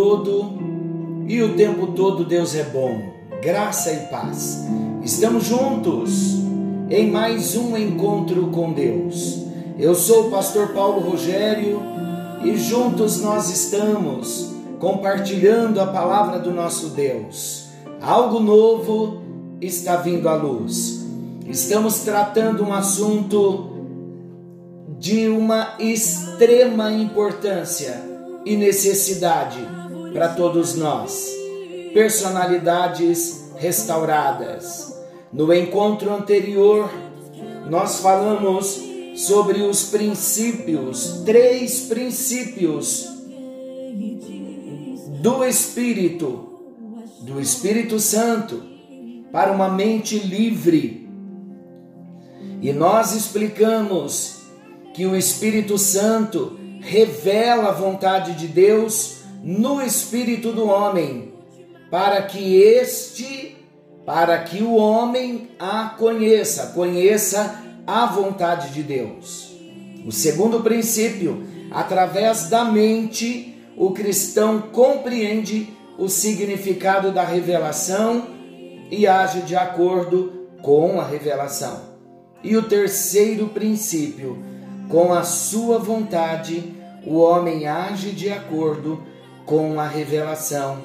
todo e o tempo todo Deus é bom. Graça e paz. Estamos juntos em mais um encontro com Deus. Eu sou o pastor Paulo Rogério e juntos nós estamos compartilhando a palavra do nosso Deus. Algo novo está vindo à luz. Estamos tratando um assunto de uma extrema importância e necessidade para todos nós. Personalidades restauradas. No encontro anterior, nós falamos sobre os princípios, três princípios do Espírito, do Espírito Santo, para uma mente livre. E nós explicamos que o Espírito Santo revela a vontade de Deus no espírito do homem, para que este, para que o homem a conheça, conheça a vontade de Deus. O segundo princípio, através da mente, o cristão compreende o significado da revelação e age de acordo com a revelação. E o terceiro princípio, com a sua vontade, o homem age de acordo com a revelação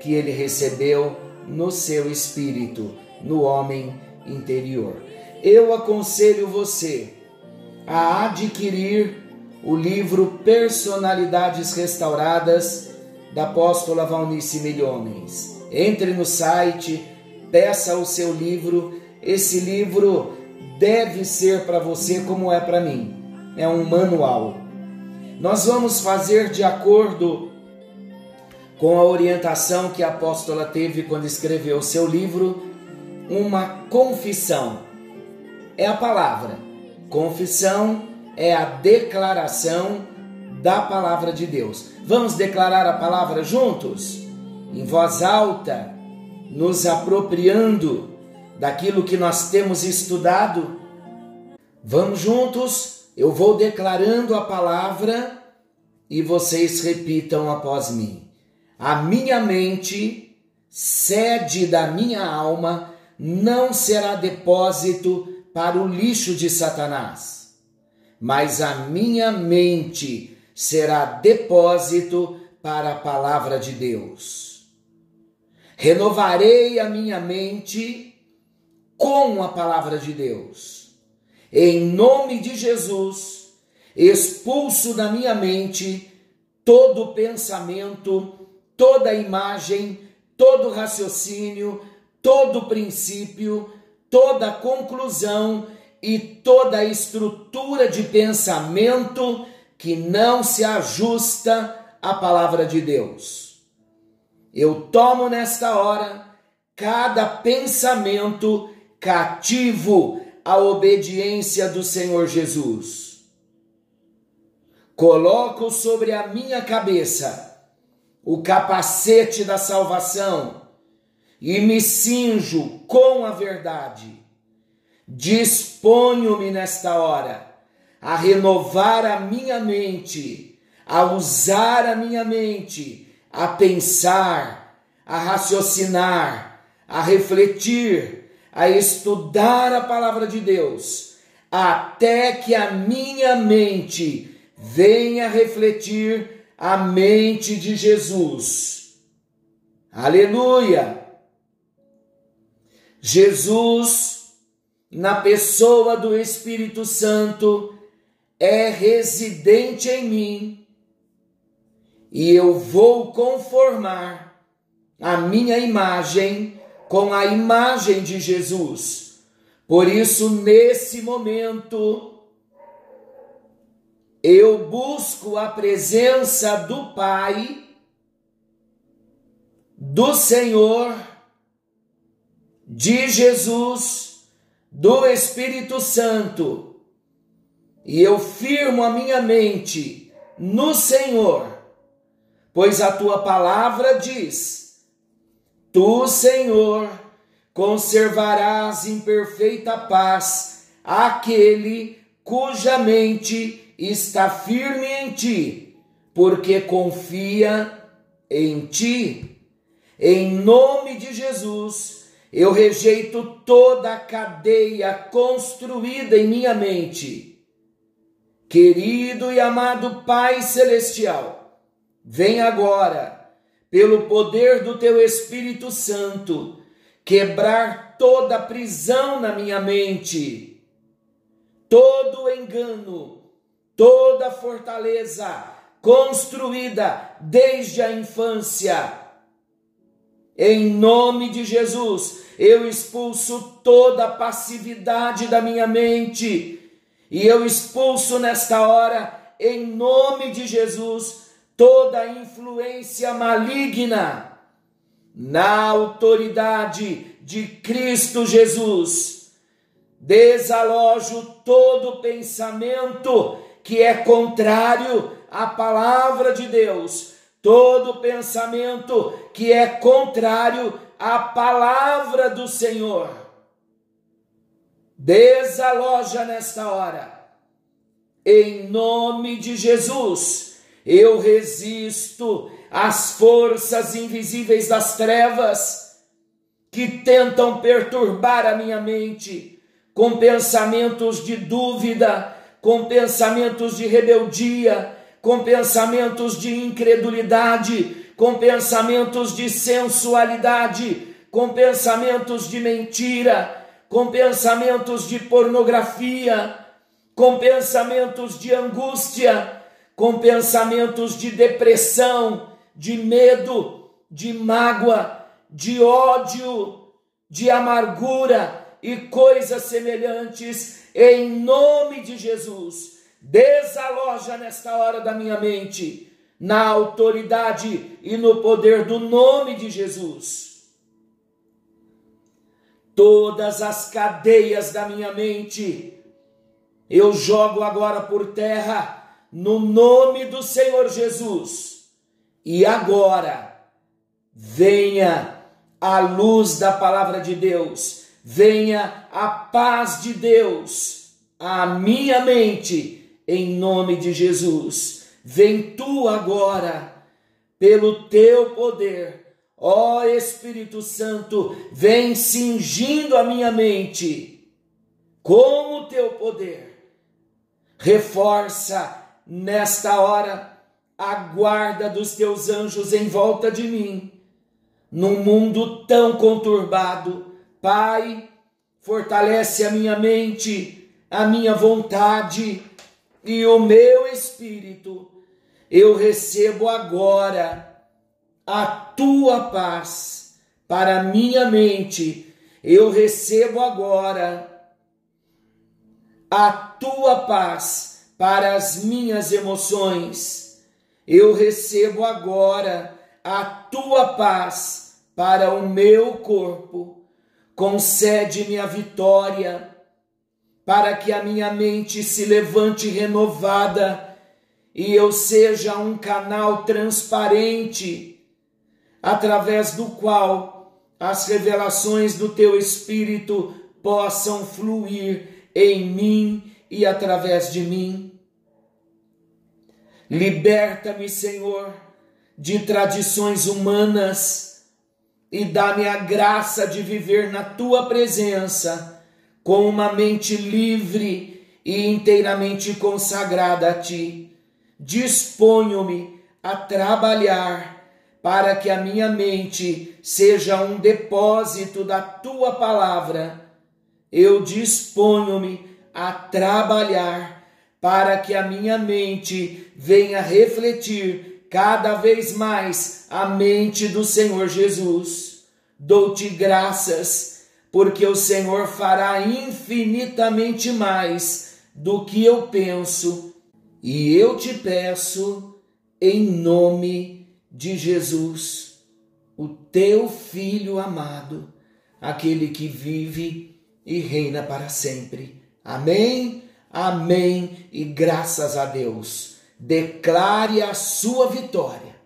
que ele recebeu no seu espírito, no homem interior. Eu aconselho você a adquirir o livro Personalidades Restauradas da apóstola Valnice Milhomens. Entre no site, peça o seu livro. Esse livro deve ser para você como é para mim é um manual. Nós vamos fazer de acordo com a orientação que a apóstola teve quando escreveu seu livro, uma confissão. É a palavra. Confissão é a declaração da palavra de Deus. Vamos declarar a palavra juntos? Em voz alta, nos apropriando daquilo que nós temos estudado. Vamos juntos eu vou declarando a palavra e vocês repitam após mim. A minha mente, sede da minha alma, não será depósito para o lixo de Satanás, mas a minha mente será depósito para a palavra de Deus. Renovarei a minha mente com a palavra de Deus em nome de Jesus, expulso da minha mente todo pensamento, toda imagem, todo raciocínio, todo princípio, toda conclusão e toda estrutura de pensamento que não se ajusta à palavra de Deus. Eu tomo nesta hora cada pensamento cativo a obediência do Senhor Jesus. Coloco sobre a minha cabeça o capacete da salvação e me cinjo com a verdade. Disponho-me nesta hora a renovar a minha mente, a usar a minha mente, a pensar, a raciocinar, a refletir a estudar a palavra de Deus, até que a minha mente venha refletir a mente de Jesus. Aleluia! Jesus, na pessoa do Espírito Santo, é residente em mim e eu vou conformar a minha imagem com a imagem de Jesus. Por isso, nesse momento, eu busco a presença do Pai, do Senhor, de Jesus, do Espírito Santo, e eu firmo a minha mente no Senhor, pois a tua palavra diz Tu, Senhor, conservarás em perfeita paz aquele cuja mente está firme em ti, porque confia em ti. Em nome de Jesus, eu rejeito toda a cadeia construída em minha mente. Querido e amado Pai Celestial, vem agora, pelo poder do teu Espírito Santo, quebrar toda prisão na minha mente, todo engano, toda fortaleza construída desde a infância. Em nome de Jesus, eu expulso toda passividade da minha mente e eu expulso nesta hora, em nome de Jesus, toda influência maligna na autoridade de Cristo Jesus. Desalojo todo pensamento que é contrário à palavra de Deus, todo pensamento que é contrário à palavra do Senhor. Desaloja nesta hora. Em nome de Jesus, eu resisto as forças invisíveis das trevas que tentam perturbar a minha mente com pensamentos de dúvida, com pensamentos de rebeldia, com pensamentos de incredulidade, com pensamentos de sensualidade, com pensamentos de mentira, com pensamentos de pornografia, com pensamentos de angústia, com pensamentos de depressão, de medo, de mágoa, de ódio, de amargura e coisas semelhantes, em nome de Jesus. Desaloja nesta hora da minha mente, na autoridade e no poder do nome de Jesus. Todas as cadeias da minha mente, eu jogo agora por terra, no nome do Senhor Jesus e agora, venha a luz da palavra de Deus, venha a paz de Deus à minha mente, em nome de Jesus. Vem tu agora, pelo teu poder, ó Espírito Santo, vem cingindo a minha mente com o teu poder. Reforça nesta hora a guarda dos teus anjos em volta de mim. Num mundo tão conturbado, Pai, fortalece a minha mente, a minha vontade e o meu espírito. Eu recebo agora a tua paz para a minha mente. Eu recebo agora a tua paz para as minhas emoções eu recebo agora a tua paz para o meu corpo. Concede-me a vitória, para que a minha mente se levante renovada e eu seja um canal transparente, através do qual as revelações do teu Espírito possam fluir em mim e através de mim. Liberta-me, Senhor, de tradições humanas e dá-me a graça de viver na tua presença com uma mente livre e inteiramente consagrada a ti. Disponho-me a trabalhar para que a minha mente seja um depósito da tua palavra. Eu disponho-me a trabalhar para que a minha mente venha refletir cada vez mais a mente do Senhor Jesus. Dou-te graças, porque o Senhor fará infinitamente mais do que eu penso, e eu te peço em nome de Jesus, o teu filho amado, aquele que vive e reina para sempre. Amém. Amém e graças a Deus. Declare a sua vitória.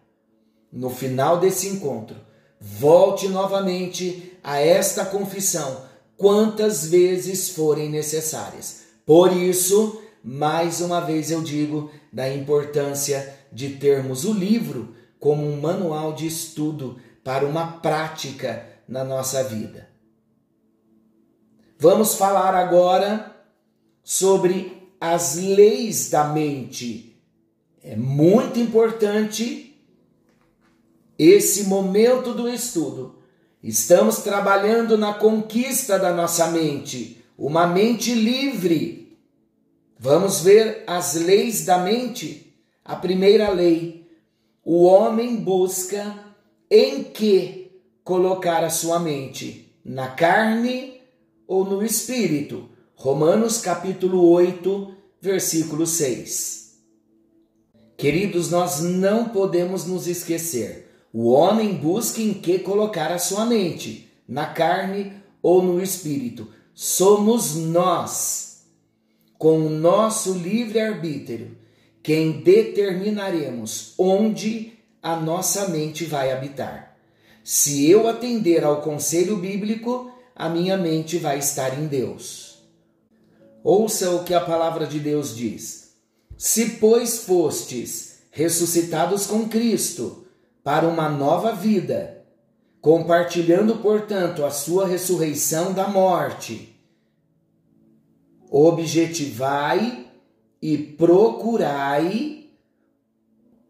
No final desse encontro, volte novamente a esta confissão quantas vezes forem necessárias. Por isso, mais uma vez eu digo da importância de termos o livro como um manual de estudo para uma prática na nossa vida. Vamos falar agora sobre as leis da mente. É muito importante esse momento do estudo. Estamos trabalhando na conquista da nossa mente, uma mente livre. Vamos ver as leis da mente. A primeira lei: o homem busca em que colocar a sua mente? Na carne ou no espírito? Romanos capítulo 8, versículo 6. Queridos, nós não podemos nos esquecer. O homem busca em que colocar a sua mente, na carne ou no espírito. Somos nós, com o nosso livre-arbítrio, quem determinaremos onde a nossa mente vai habitar. Se eu atender ao conselho bíblico, a minha mente vai estar em Deus. Ouça o que a palavra de Deus diz. Se, pois, fostes ressuscitados com Cristo para uma nova vida, compartilhando, portanto, a sua ressurreição da morte, objetivai e procurai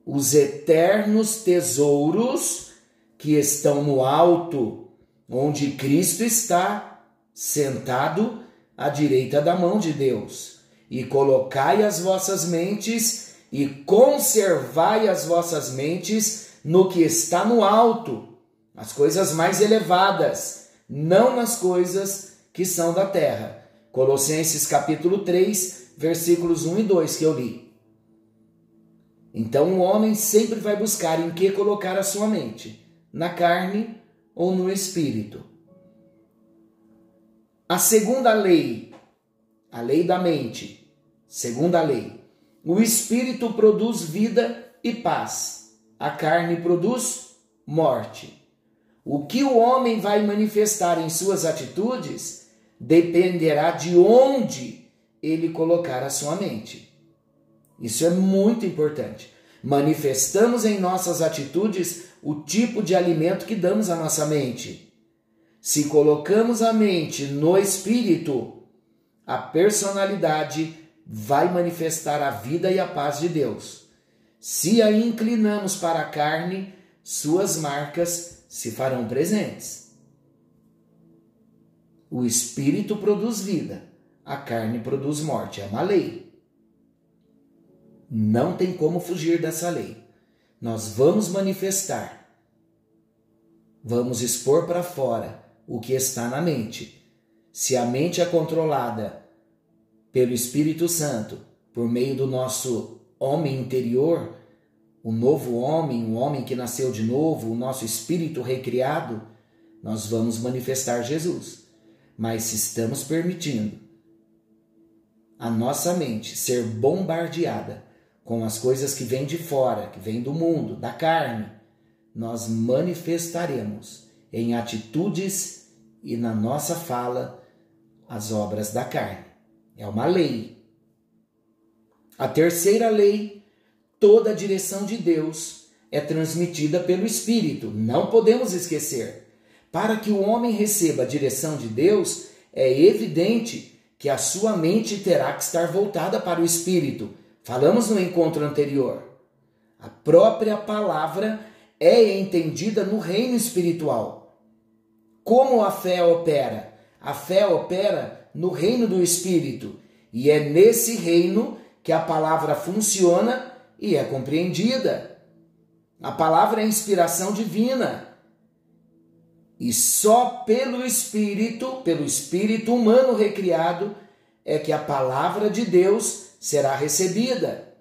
os eternos tesouros que estão no alto, onde Cristo está sentado à direita da mão de Deus. E colocai as vossas mentes e conservai as vossas mentes no que está no alto, as coisas mais elevadas, não nas coisas que são da terra. Colossenses capítulo 3, versículos 1 e 2 que eu li. Então o homem sempre vai buscar em que colocar a sua mente, na carne ou no espírito. A segunda lei, a lei da mente, segunda lei, o espírito produz vida e paz, a carne produz morte. O que o homem vai manifestar em suas atitudes dependerá de onde ele colocar a sua mente. Isso é muito importante. Manifestamos em nossas atitudes o tipo de alimento que damos à nossa mente. Se colocamos a mente no espírito, a personalidade vai manifestar a vida e a paz de Deus. Se a inclinamos para a carne, suas marcas se farão presentes. O espírito produz vida, a carne produz morte. É uma lei. Não tem como fugir dessa lei. Nós vamos manifestar, vamos expor para fora o que está na mente. Se a mente é controlada pelo Espírito Santo, por meio do nosso homem interior, o novo homem, o homem que nasceu de novo, o nosso espírito recriado, nós vamos manifestar Jesus. Mas se estamos permitindo a nossa mente ser bombardeada com as coisas que vêm de fora, que vêm do mundo, da carne, nós manifestaremos em atitudes e na nossa fala as obras da carne. É uma lei. A terceira lei, toda a direção de Deus é transmitida pelo Espírito. Não podemos esquecer. Para que o homem receba a direção de Deus, é evidente que a sua mente terá que estar voltada para o Espírito Falamos no encontro anterior. A própria palavra é entendida no reino espiritual. Como a fé opera? A fé opera no reino do espírito, e é nesse reino que a palavra funciona e é compreendida. A palavra é inspiração divina. E só pelo espírito, pelo espírito humano recriado, é que a palavra de Deus será recebida.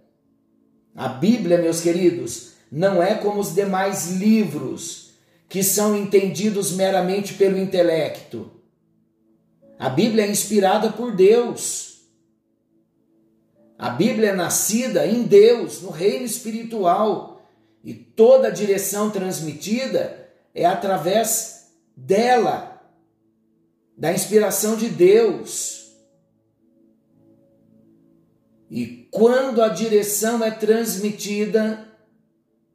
A Bíblia, meus queridos, não é como os demais livros que são entendidos meramente pelo intelecto. A Bíblia é inspirada por Deus. A Bíblia é nascida em Deus, no reino espiritual, e toda a direção transmitida é através dela, da inspiração de Deus. E quando a direção é transmitida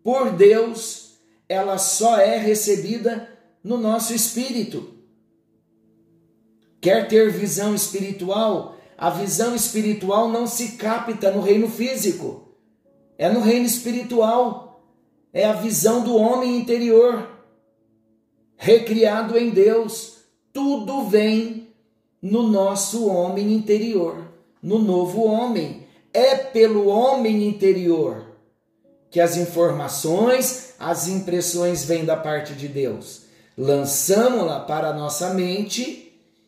por Deus, ela só é recebida no nosso espírito. Quer ter visão espiritual? A visão espiritual não se capta no reino físico, é no reino espiritual. É a visão do homem interior, recriado em Deus. Tudo vem no nosso homem interior, no novo homem. É pelo homem interior que as informações, as impressões vêm da parte de Deus. Lançamos-la para a nossa mente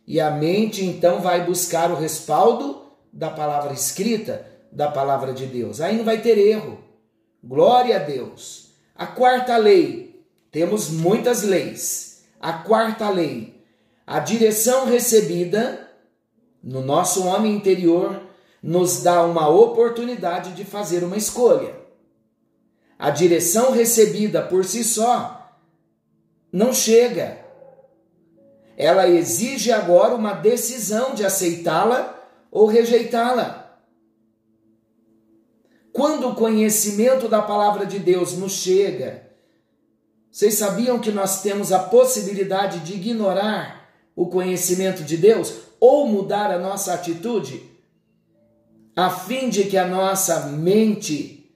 e a mente então vai buscar o respaldo da palavra escrita, da palavra de Deus. Aí não vai ter erro. Glória a Deus. A quarta lei, temos muitas leis. A quarta lei, a direção recebida no nosso homem interior nos dá uma oportunidade de fazer uma escolha. A direção recebida por si só não chega ela exige agora uma decisão de aceitá-la ou rejeitá-la. Quando o conhecimento da palavra de Deus nos chega, vocês sabiam que nós temos a possibilidade de ignorar o conhecimento de Deus ou mudar a nossa atitude, a fim de que a nossa mente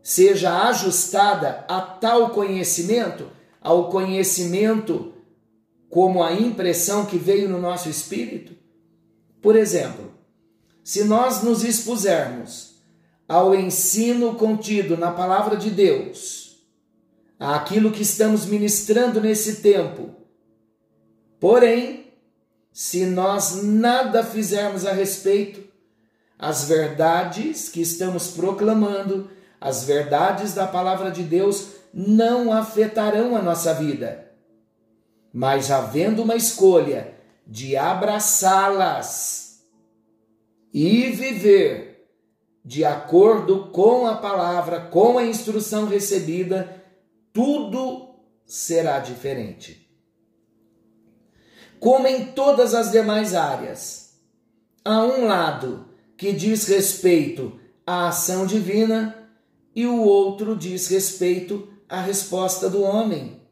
seja ajustada a tal conhecimento, ao conhecimento como a impressão que veio no nosso espírito? Por exemplo, se nós nos expusermos ao ensino contido na palavra de Deus, àquilo que estamos ministrando nesse tempo, porém, se nós nada fizermos a respeito, as verdades que estamos proclamando, as verdades da palavra de Deus não afetarão a nossa vida mas havendo uma escolha de abraçá-las e viver de acordo com a palavra, com a instrução recebida, tudo será diferente. Como em todas as demais áreas, há um lado que diz respeito à ação divina e o outro diz respeito à resposta do homem.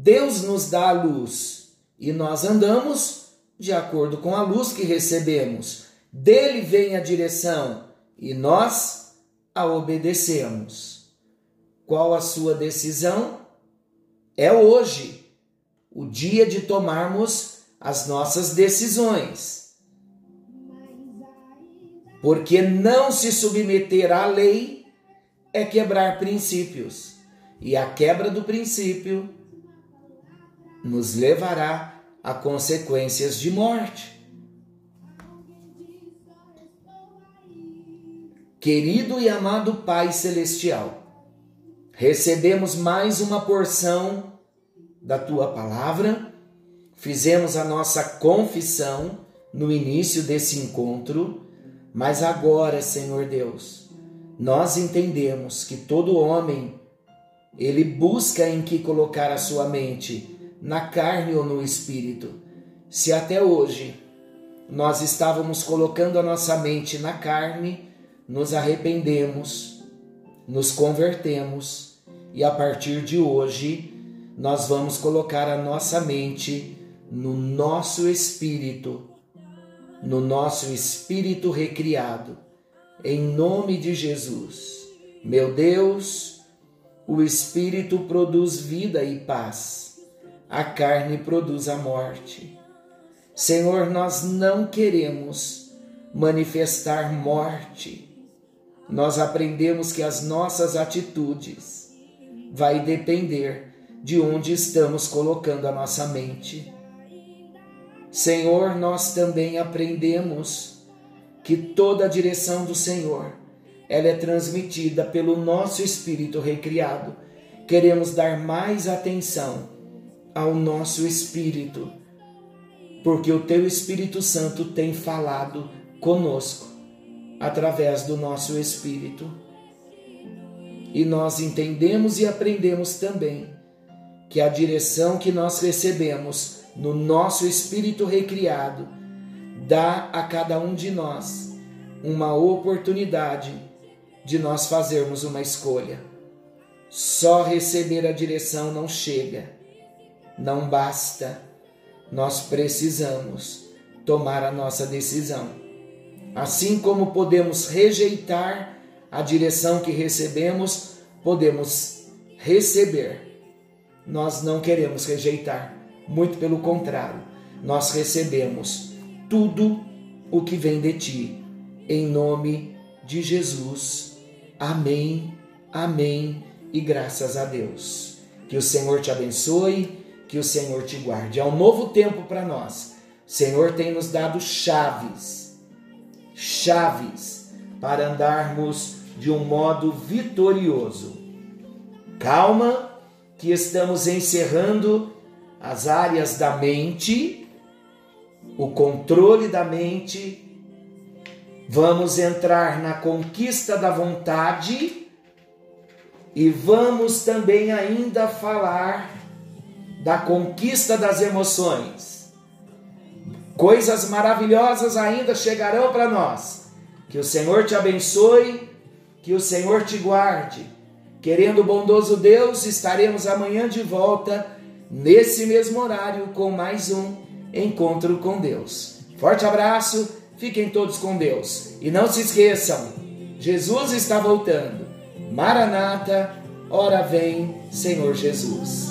Deus nos dá a luz e nós andamos de acordo com a luz que recebemos. Dele vem a direção e nós a obedecemos. Qual a sua decisão? É hoje, o dia de tomarmos as nossas decisões. Porque não se submeter à lei é quebrar princípios, e a quebra do princípio nos levará a consequências de morte. Querido e amado Pai Celestial, recebemos mais uma porção da tua palavra, fizemos a nossa confissão no início desse encontro, mas agora, Senhor Deus, nós entendemos que todo homem ele busca em que colocar a sua mente na carne ou no espírito. Se até hoje nós estávamos colocando a nossa mente na carne, nos arrependemos, nos convertemos e a partir de hoje nós vamos colocar a nossa mente no nosso espírito, no nosso espírito recriado, em nome de Jesus. Meu Deus, o espírito produz vida e paz a carne produz a morte. Senhor, nós não queremos manifestar morte. Nós aprendemos que as nossas atitudes vai depender de onde estamos colocando a nossa mente. Senhor, nós também aprendemos que toda a direção do Senhor, ela é transmitida pelo nosso espírito recriado. Queremos dar mais atenção ao nosso espírito, porque o teu Espírito Santo tem falado conosco através do nosso espírito. E nós entendemos e aprendemos também que a direção que nós recebemos no nosso espírito recriado dá a cada um de nós uma oportunidade de nós fazermos uma escolha. Só receber a direção não chega, não basta. Nós precisamos tomar a nossa decisão. Assim como podemos rejeitar a direção que recebemos, podemos receber. Nós não queremos rejeitar, muito pelo contrário, nós recebemos tudo o que vem de ti, em nome de Jesus. Amém, amém e graças a Deus. Que o Senhor te abençoe, que o Senhor te guarde. É um novo tempo para nós. O Senhor tem nos dado chaves, chaves para andarmos de um modo vitorioso. Calma, que estamos encerrando as áreas da mente, o controle da mente. Vamos entrar na conquista da vontade e vamos também ainda falar da conquista das emoções. Coisas maravilhosas ainda chegarão para nós. Que o Senhor te abençoe, que o Senhor te guarde. Querendo o bondoso Deus, estaremos amanhã de volta, nesse mesmo horário, com mais um encontro com Deus. Forte abraço, fiquem todos com Deus. E não se esqueçam, Jesus está voltando. Maranata, ora vem, Senhor Jesus.